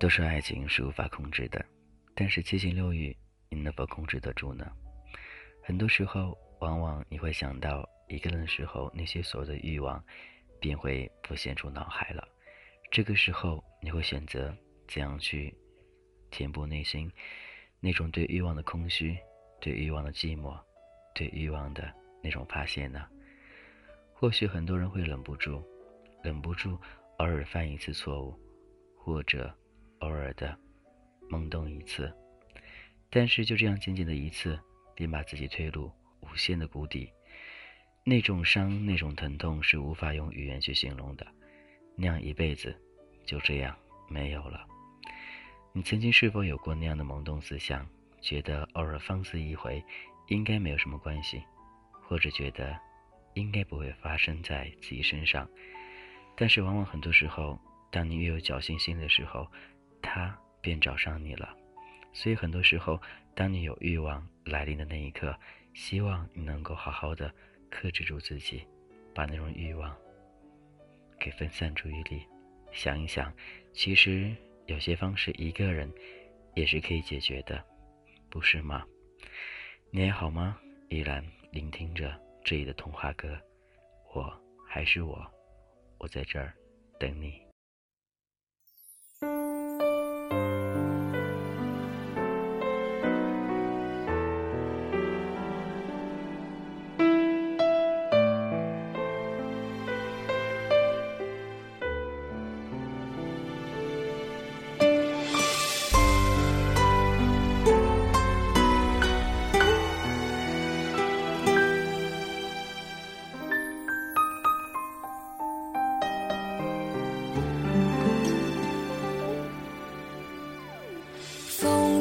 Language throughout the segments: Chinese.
都说爱情是无法控制的，但是七情六欲，你能否控制得住呢？很多时候，往往你会想到一个人的时候，那些所有的欲望便会浮现出脑海了。这个时候，你会选择怎样去填补内心那种对欲望的空虚、对欲望的寂寞、对欲望的那种发泄呢？或许很多人会忍不住，忍不住偶尔犯一次错误，或者。偶尔的懵懂一次，但是就这样仅仅的一次，便把自己推入无限的谷底。那种伤，那种疼痛是无法用语言去形容的。那样一辈子就这样没有了。你曾经是否有过那样的懵懂思想，觉得偶尔放肆一回，应该没有什么关系，或者觉得应该不会发生在自己身上？但是往往很多时候，当你越有侥幸心的时候，他便找上你了，所以很多时候，当你有欲望来临的那一刻，希望你能够好好的克制住自己，把那种欲望给分散注意力，想一想，其实有些方式一个人也是可以解决的，不是吗？你还好吗？依然聆听着这里的童话歌，我还是我，我在这儿等你。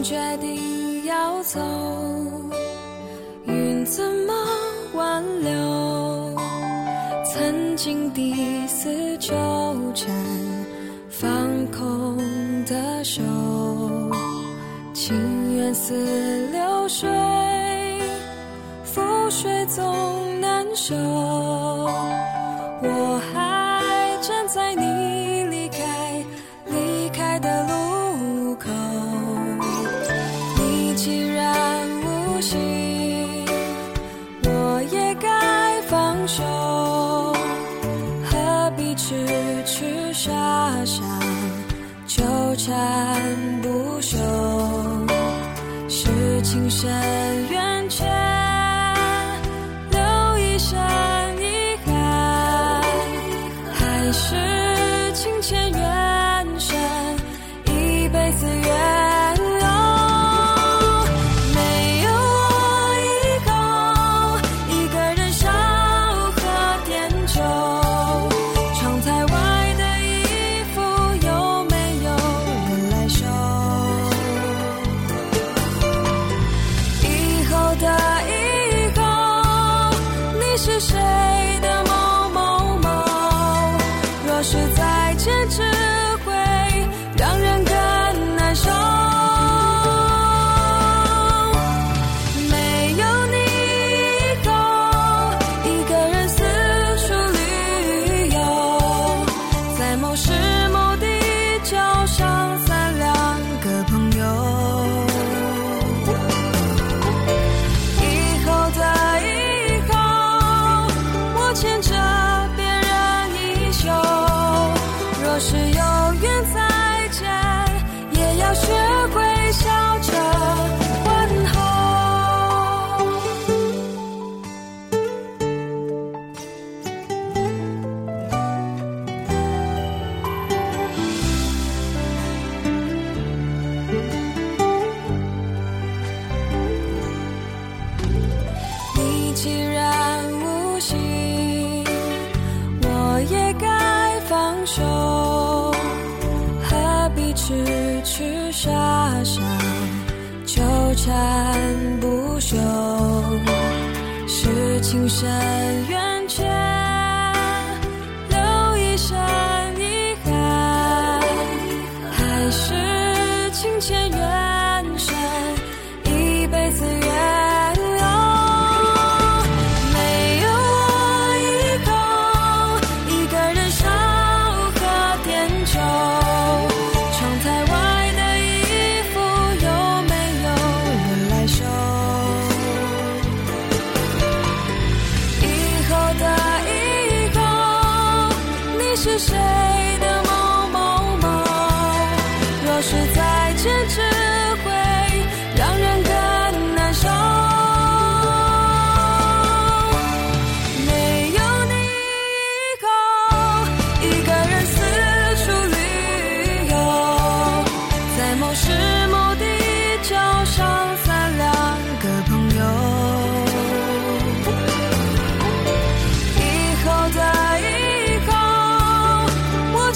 决定要走，云怎么挽留？曾经的丝纠缠，放空的手，情缘似流水，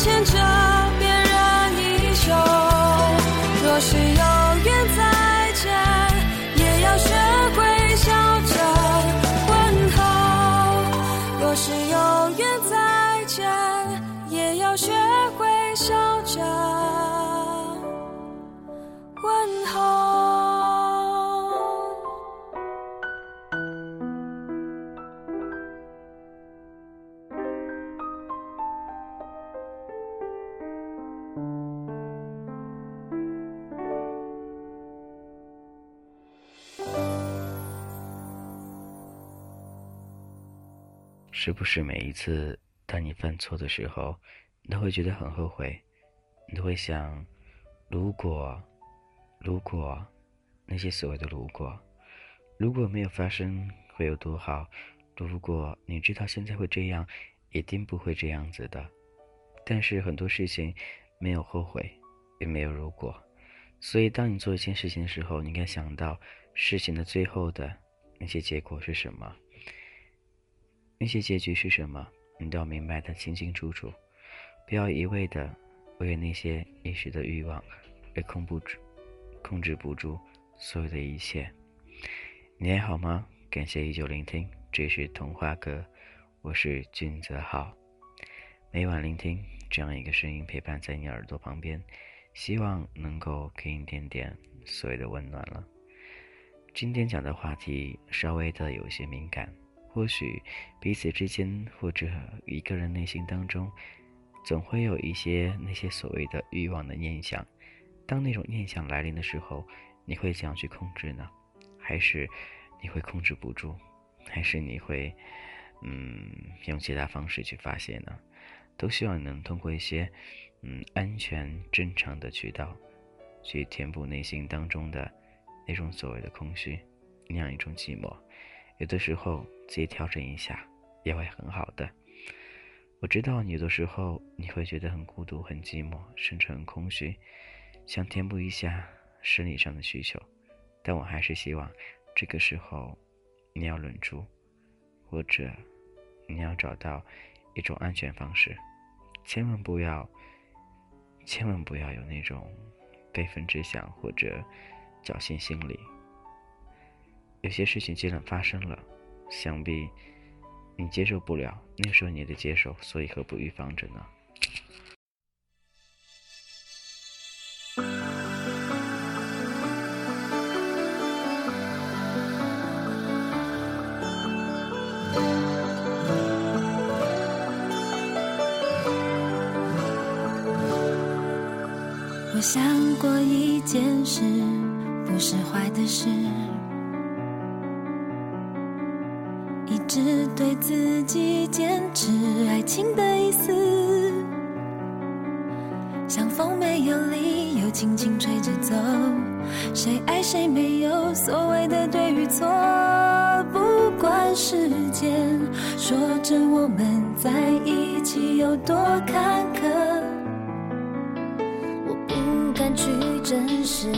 牵着是不是每一次当你犯错的时候，你都会觉得很后悔？你都会想，如果，如果，那些所谓的如果，如果没有发生会有多好？如果你知道现在会这样，一定不会这样子的。但是很多事情没有后悔，也没有如果，所以当你做一件事情的时候，你应该想到事情的最后的那些结果是什么。那些结局是什么？你都要明白的清清楚楚，不要一味的为那些一时的欲望而控不住、控制不住所有的一切。你还好吗？感谢依旧聆听，这是童话哥，我是俊泽浩。每晚聆听这样一个声音陪伴在你耳朵旁边，希望能够给你点点所谓的温暖了。今天讲的话题稍微的有些敏感。或许彼此之间，或者一个人内心当中，总会有一些那些所谓的欲望的念想。当那种念想来临的时候，你会怎样去控制呢？还是你会控制不住？还是你会，嗯，用其他方式去发泄呢？都希望能通过一些，嗯，安全正常的渠道，去填补内心当中的那种所谓的空虚，那样一种寂寞。有的时候自己调整一下也会很好的。我知道有的时候你会觉得很孤独、很寂寞，甚至很空虚，想填补一下生理上的需求。但我还是希望这个时候你要忍住，或者你要找到一种安全方式，千万不要，千万不要有那种悲愤之想或者侥幸心理。有些事情既然发生了，想必你接受不了，那时候你的接受，所以何不预防着呢？我想过一件事，不是坏的事。对自己坚持爱情的意思，像风没有理由轻轻吹着走，谁爱谁没有所谓的对与错，不管时间说着我们在一起有多坎坷，我不敢去证实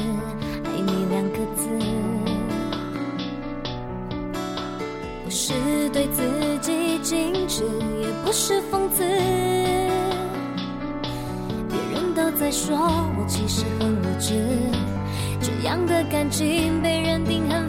对自己矜持，也不是讽刺。别人都在说我其实很无知，这样的感情被认定很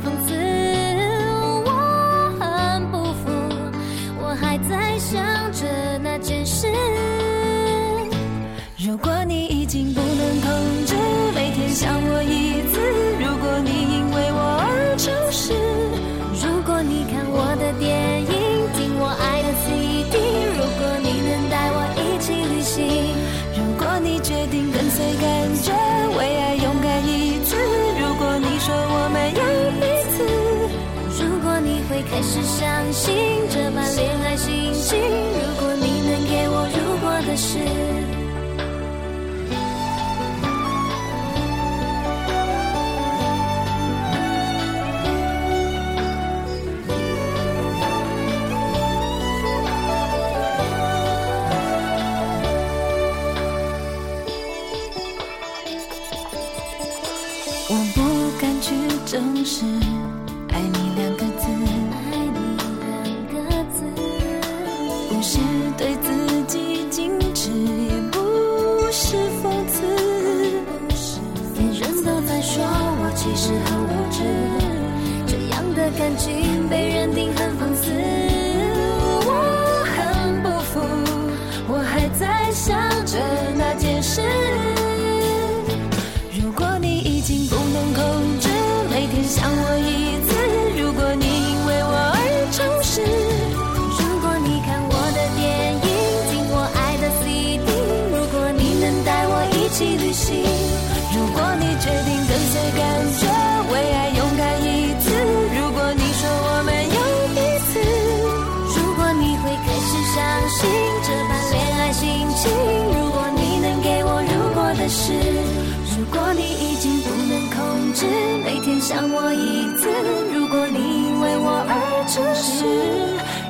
想我一次。如果你为我而诚实，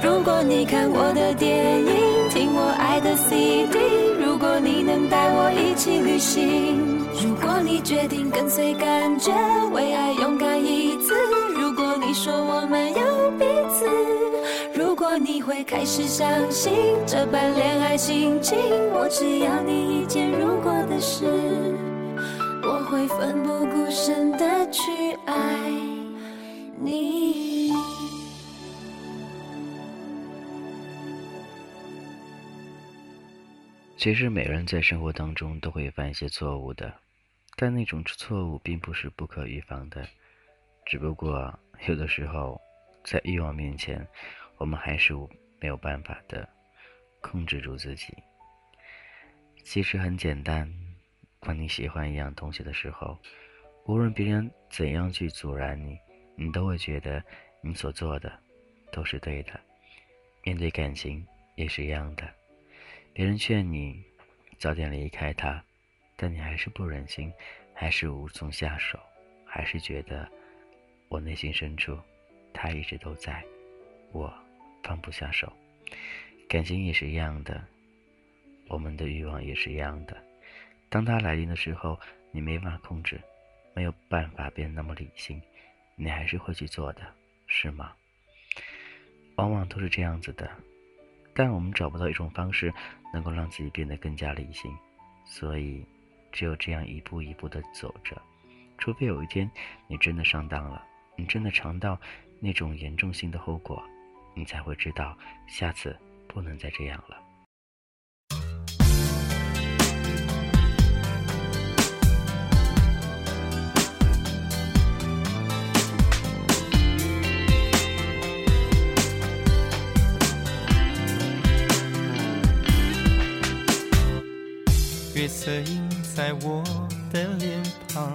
如果你看我的电影，听我爱的 CD，如果你能带我一起旅行，如果你决定跟随感觉，为爱勇敢一次，如果你说我们有彼此，如果你会开始相信这般恋爱心情，我只要你一件如果的事，我会奋不顾身的去你。其实每个人在生活当中都会犯一些错误的，但那种错误并不是不可预防的，只不过有的时候在欲望面前，我们还是没有办法的控制住自己。其实很简单，当你喜欢一样东西的时候，无论别人怎样去阻拦你，你都会觉得你所做的都是对的。面对感情也是一样的。别人劝你早点离开他，但你还是不忍心，还是无从下手，还是觉得我内心深处他一直都在，我放不下手。感情也是一样的，我们的欲望也是一样的。当他来临的时候，你没法控制，没有办法变得那么理性，你还是会去做的，是吗？往往都是这样子的。但我们找不到一种方式能够让自己变得更加理性，所以只有这样一步一步的走着。除非有一天你真的上当了，你真的尝到那种严重性的后果，你才会知道下次不能再这样了。色映在我的脸庞，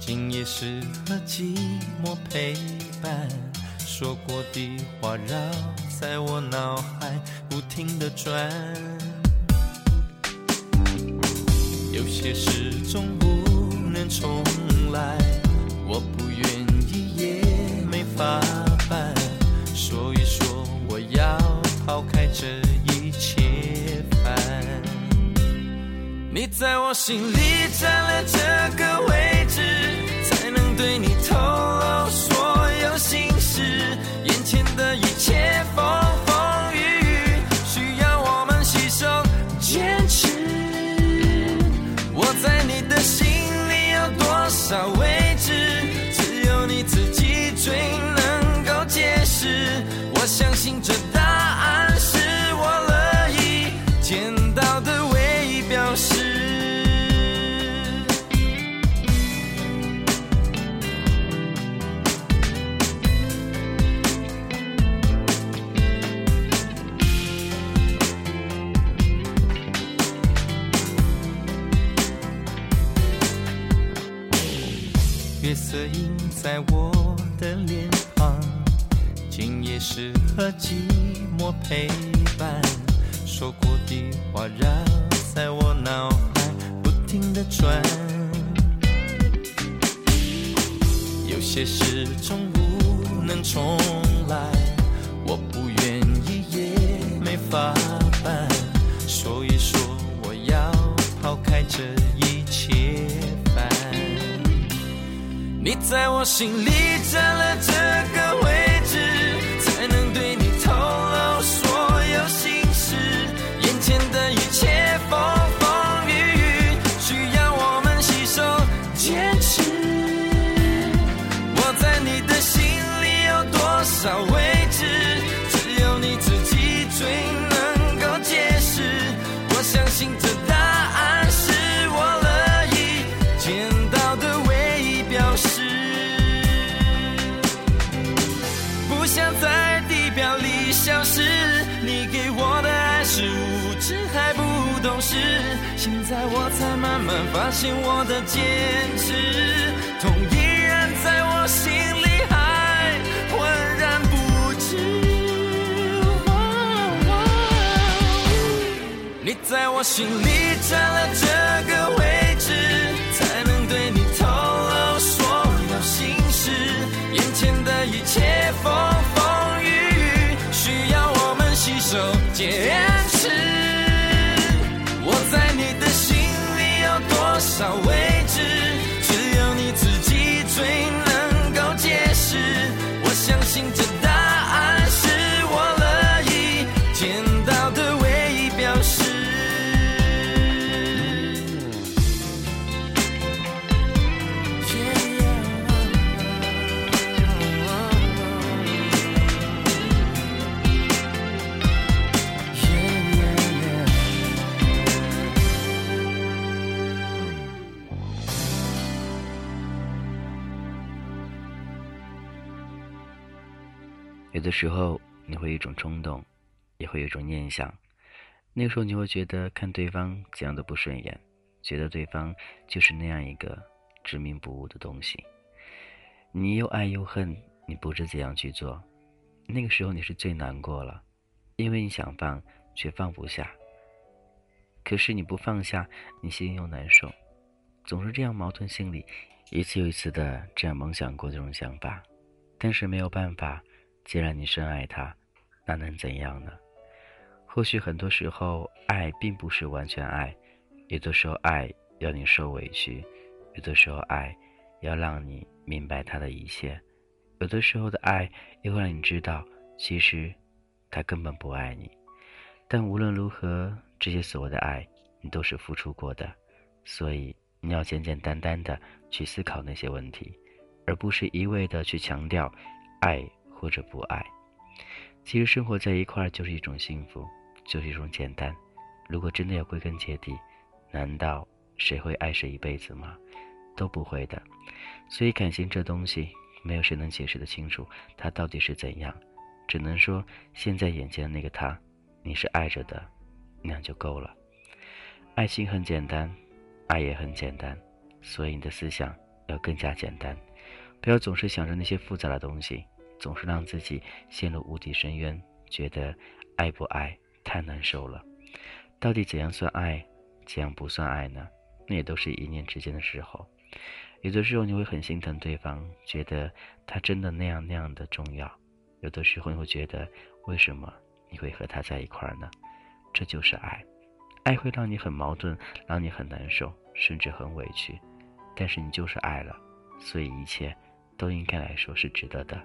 今夜适合寂寞陪伴。说过的话绕在我脑海不停的转，有些事总不能重来，我不愿意也没法办，所以说我要抛开这你在我心里占了这个位置，才能对你透露所有心事。眼前的一切风这一切烦。你在我心里占了这个慢慢发现我的坚持，痛依然在我心里还浑然不知。你在我心里占了这个 so 有的时候你会有一种冲动，也会有一种念想，那个时候你会觉得看对方怎样都不顺眼，觉得对方就是那样一个执迷不悟的东西。你又爱又恨，你不知怎样去做，那个时候你是最难过了，因为你想放却放不下。可是你不放下，你心又难受，总是这样矛盾心理，一次又一次的这样梦想过这种想法，但是没有办法。既然你深爱他，那能怎样呢？或许很多时候，爱并不是完全爱，有的时候爱要你受委屈，有的时候爱要让你明白他的一切，有的时候的爱又会让你知道，其实他根本不爱你。但无论如何，这些所谓的爱，你都是付出过的，所以你要简简单单的去思考那些问题，而不是一味的去强调爱。或者不爱，其实生活在一块儿就是一种幸福，就是一种简单。如果真的要归根结底，难道谁会爱谁一辈子吗？都不会的。所以感情这东西，没有谁能解释得清楚它到底是怎样，只能说现在眼前的那个他，你是爱着的，那样就够了。爱情很简单，爱也很简单，所以你的思想要更加简单，不要总是想着那些复杂的东西。总是让自己陷入无底深渊，觉得爱不爱太难受了。到底怎样算爱，怎样不算爱呢？那也都是一念之间的时候。有的时候你会很心疼对方，觉得他真的那样那样的重要；有的时候你会觉得，为什么你会和他在一块儿呢？这就是爱。爱会让你很矛盾，让你很难受，甚至很委屈。但是你就是爱了，所以一切都应该来说是值得的。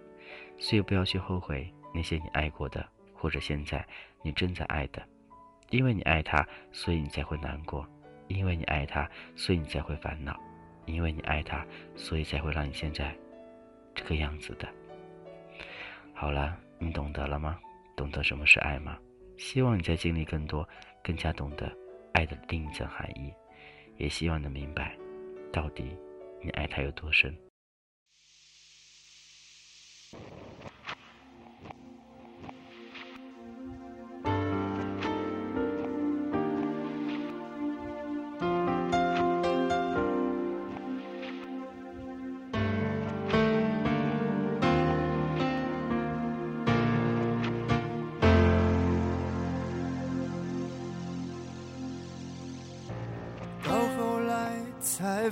所以不要去后悔那些你爱过的，或者现在你正在爱的，因为你爱他，所以你才会难过；因为你爱他，所以你才会烦恼；因为你爱他，所以才会让你现在这个样子的。好了，你懂得了吗？懂得什么是爱吗？希望你在经历更多，更加懂得爱的另一层含义，也希望能明白，到底你爱他有多深。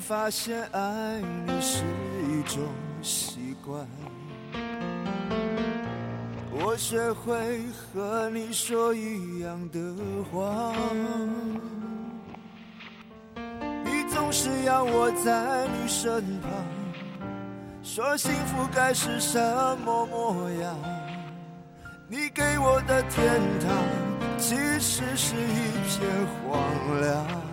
发现爱你是一种习惯，我学会和你说一样的话，你总是要我在你身旁，说幸福该是什么模样？你给我的天堂，其实是一片荒凉。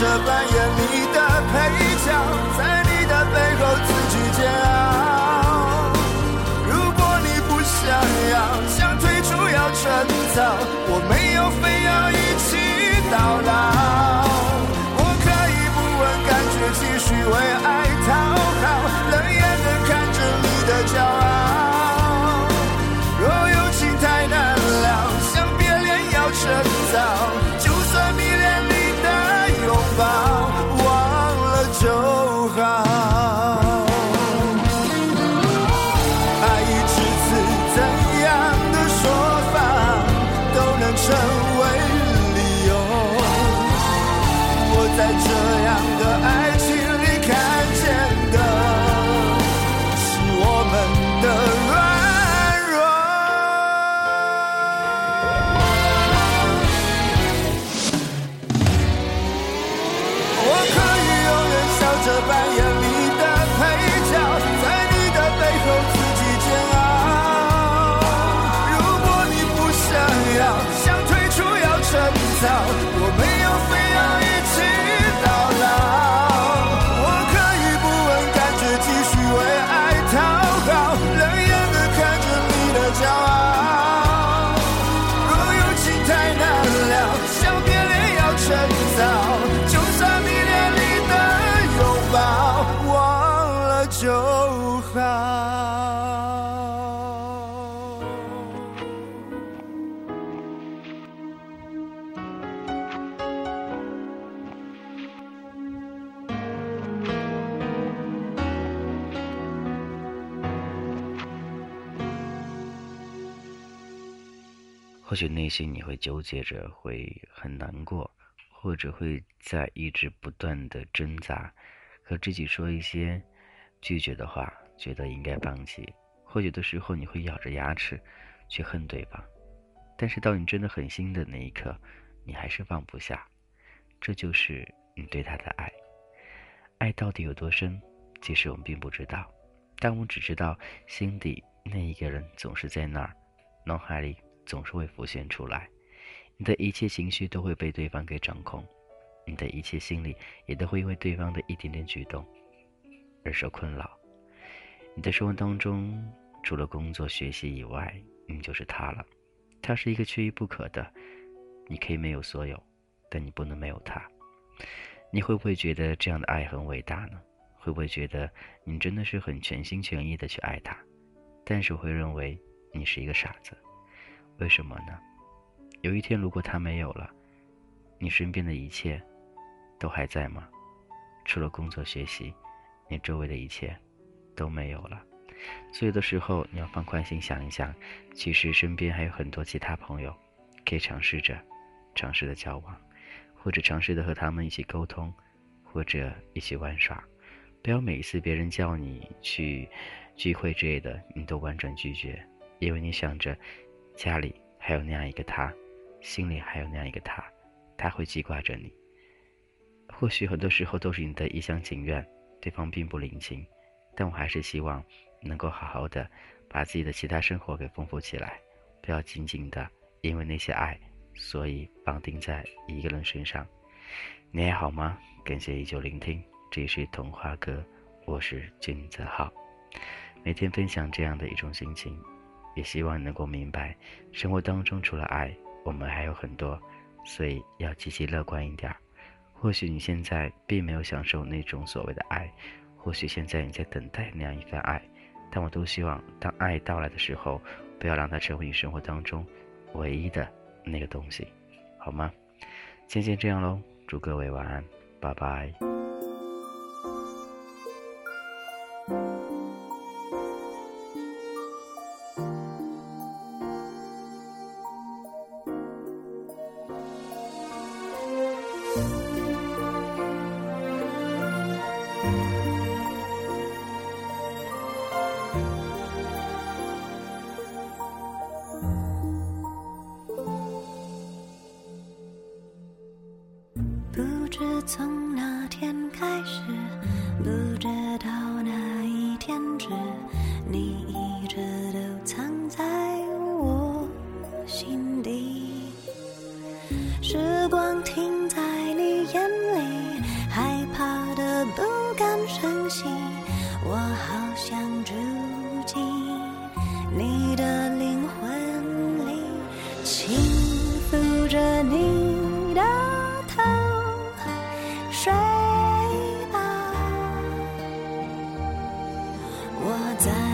着扮演你的配角，在你的背后自己煎熬。如果你不想要，想退出要趁早，我没有非要一起。到老，我可以不问感觉，继续为爱讨好，冷眼的看着你的骄傲。许内心你会纠结着，会很难过，或者会在一直不断的挣扎，和自己说一些拒绝的话，觉得应该放弃。或有的时候你会咬着牙齿去恨对方，但是到你真的狠心的那一刻，你还是放不下。这就是你对他的爱。爱到底有多深，其实我们并不知道，但我们只知道心底那一个人总是在那儿，脑海里。总是会浮现出来，你的一切情绪都会被对方给掌控，你的一切心理也都会因为对方的一点点举动而受困扰。你的生活当中，除了工作学习以外，你就是他了，他是一个缺一不可的。你可以没有所有，但你不能没有他。你会不会觉得这样的爱很伟大呢？会不会觉得你真的是很全心全意的去爱他？但是我会认为你是一个傻子。为什么呢？有一天，如果他没有了，你身边的一切都还在吗？除了工作学习，你周围的一切都没有了。所以的时候，你要放宽心想一想，其实身边还有很多其他朋友，可以尝试着，尝试的交往，或者尝试的和他们一起沟通，或者一起玩耍。不要每一次别人叫你去聚会之类的，你都婉转拒绝，因为你想着。家里还有那样一个他，心里还有那样一个他，他会记挂着你。或许很多时候都是你的一厢情愿，对方并不领情，但我还是希望能够好好的把自己的其他生活给丰富起来，不要仅仅的因为那些爱，所以绑定在一个人身上。你还好吗？感谢依旧聆听，这里是童话哥，我是君泽浩，每天分享这样的一种心情。也希望你能够明白，生活当中除了爱，我们还有很多，所以要积极乐观一点。或许你现在并没有享受那种所谓的爱，或许现在你在等待那样一份爱，但我都希望，当爱到来的时候，不要让它成为你生活当中唯一的那个东西，好吗？先先这样喽，祝各位晚安，拜拜。在